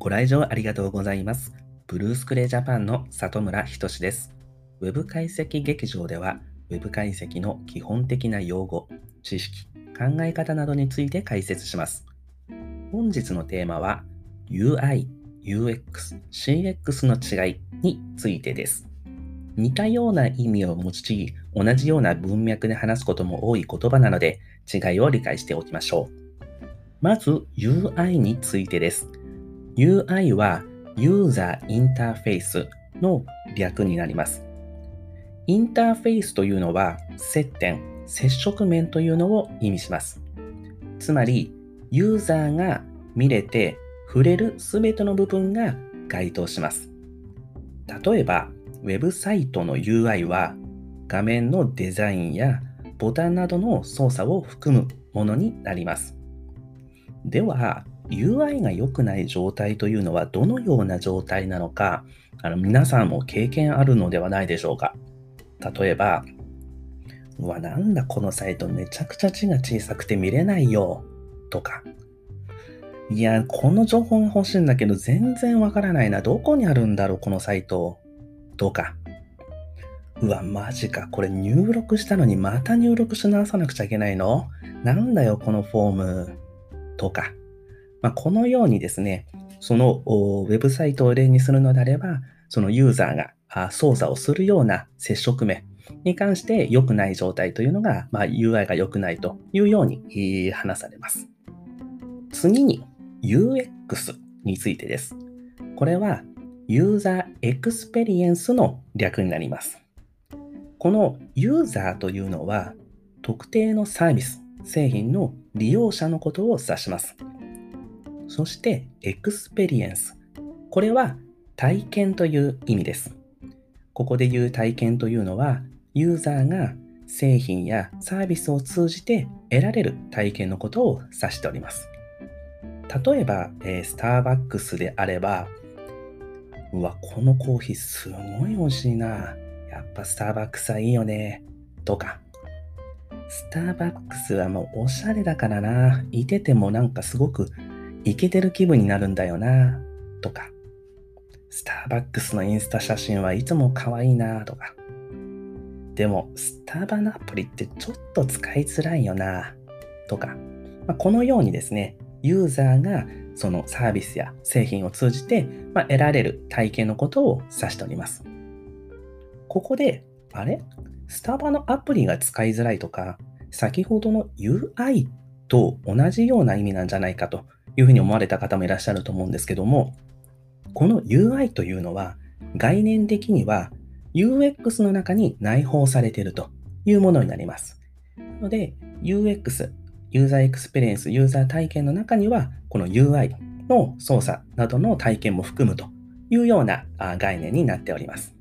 ご来場ありがとうございます。ブルースクレイジャパンの里村仁です。ウェブ解析劇場では、ウェブ解析の基本的な用語、知識、考え方などについて解説します。本日のテーマは、UI、UX、CX の違いについてです。似たような意味を用い、同じような文脈で話すことも多い言葉なので、違いを理解しておきましょう。まず UI についてです。UI はユーザーインターフェースの略になります。インターフェースというのは接点、接触面というのを意味します。つまり、ユーザーが見れて触れるすべての部分が該当します。例えば、ウェブサイトの UI は画面のデザインやボタンなどの操作を含むものになります。では、UI が良くない状態というのはどのような状態なのか、あの皆さんも経験あるのではないでしょうか。例えば、うわ、なんだこのサイトめちゃくちゃ字が小さくて見れないよ。とか。いや、この情報が欲しいんだけど全然わからないな。どこにあるんだろう、このサイト。とか。うわ、マジか。これ入力したのにまた入力し直さなくちゃいけないの？なんだよ、このフォーム。とか。まあ、このようにですね、そのウェブサイトを例にするのであれば、そのユーザーが操作をするような接触面に関して良くない状態というのが、まあ、UI が良くないというように話されます。次に UX についてです。これはユーザーエクスペリエンスの略になります。このユーザーというのは特定のサービス、製品の利用者のことを指します。そして、エクスペリエンス。これは体験という意味です。ここで言う体験というのは、ユーザーが製品やサービスを通じて得られる体験のことを指しております。例えば、え、スターバックスであれば、うわ、このコーヒーすごい美味しいな。やっぱスターバックスはいいよね。とか、スターバックスはもうおしゃれだからな。いててもなんかすごくイケてる気分になるんだよな、とか、スターバックスのインスタ写真はいつも可愛いな、とか、でも、スタバのアプリってちょっと使いづらいよな、とか、まあ、このようにですね、ユーザーがそのサービスや製品を通じて、まあ、得られる体験のことを指しております。ここで、あれ？スタバのアプリが使いづらいとか、先ほどの UI っと同じような意味なんじゃないかというふうに思われた方もいらっしゃると思うんですけども、この UI というのは概念的には UX の中に内包されているというものになります。なので UX、ユーザーエクスペリエンス、ユーザー体験の中にはこの UI の操作などの体験も含むというような概念になっております。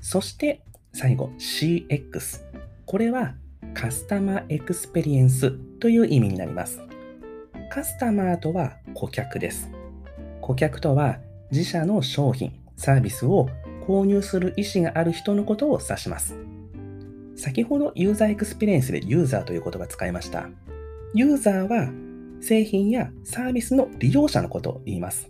そして最後 CX。これはカスタマーエクスペリエンスという意味になります。カスタマーとは顧客です。顧客とは自社の商品、サービスを購入する意思がある人のことを指します。先ほどユーザーエクスペリエンスでユーザーという言葉を使いました。ユーザーは製品やサービスの利用者のことを言います。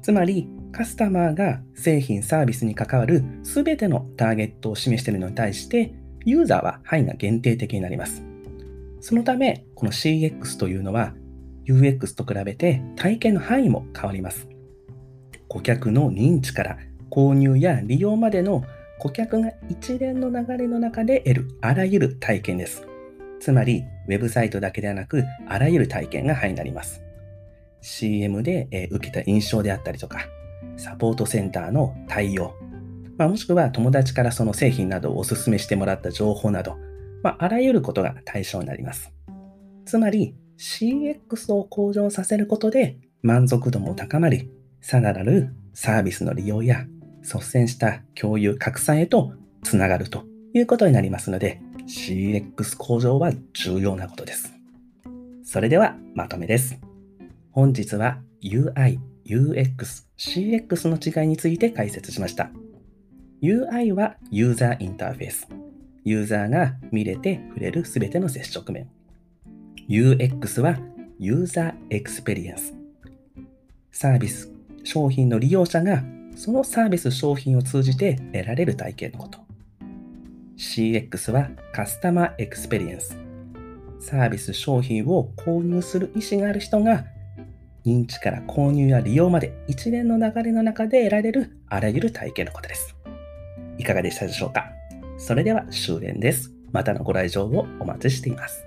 つまり、カスタマーが製品、サービスに関わる全てのターゲットを示しているのに対して、ユーザーは範囲が限定的になります。そのため、この CX というのは UX と比べて体験の範囲も変わります。顧客の認知から購入や利用までの顧客が一連の流れの中で得るあらゆる体験です。つまり、ウェブサイトだけではなく、あらゆる体験が範囲になります。CM で受けた印象であったりとか、サポートセンターの対応、まあ、もしくは友達からその製品などをお勧めしてもらった情報など、まあ、あらゆることが対象になります。つまり、CX を向上させることで満足度も高まり、さらなるサービスの利用や率先した共有拡散へとつながるということになりますので、CX 向上は重要なことです。それではまとめです。本日は UI、UX、CX の違いについて解説しました。UI はユーザーインターフェース。ユーザーが見れて触れるすべての接触面。UX はユーザーエクスペリエンス。サービス、商品の利用者がそのサービス商品を通じて得られる体験のこと。CX はカスタマーエクスペリエンス。サービス商品を購入する意思がある人が認知から購入や利用まで一連の流れの中で得られるあらゆる体験のことです。いかがでしたでしょうか？それでは終電です。またのご来場をお待ちしています。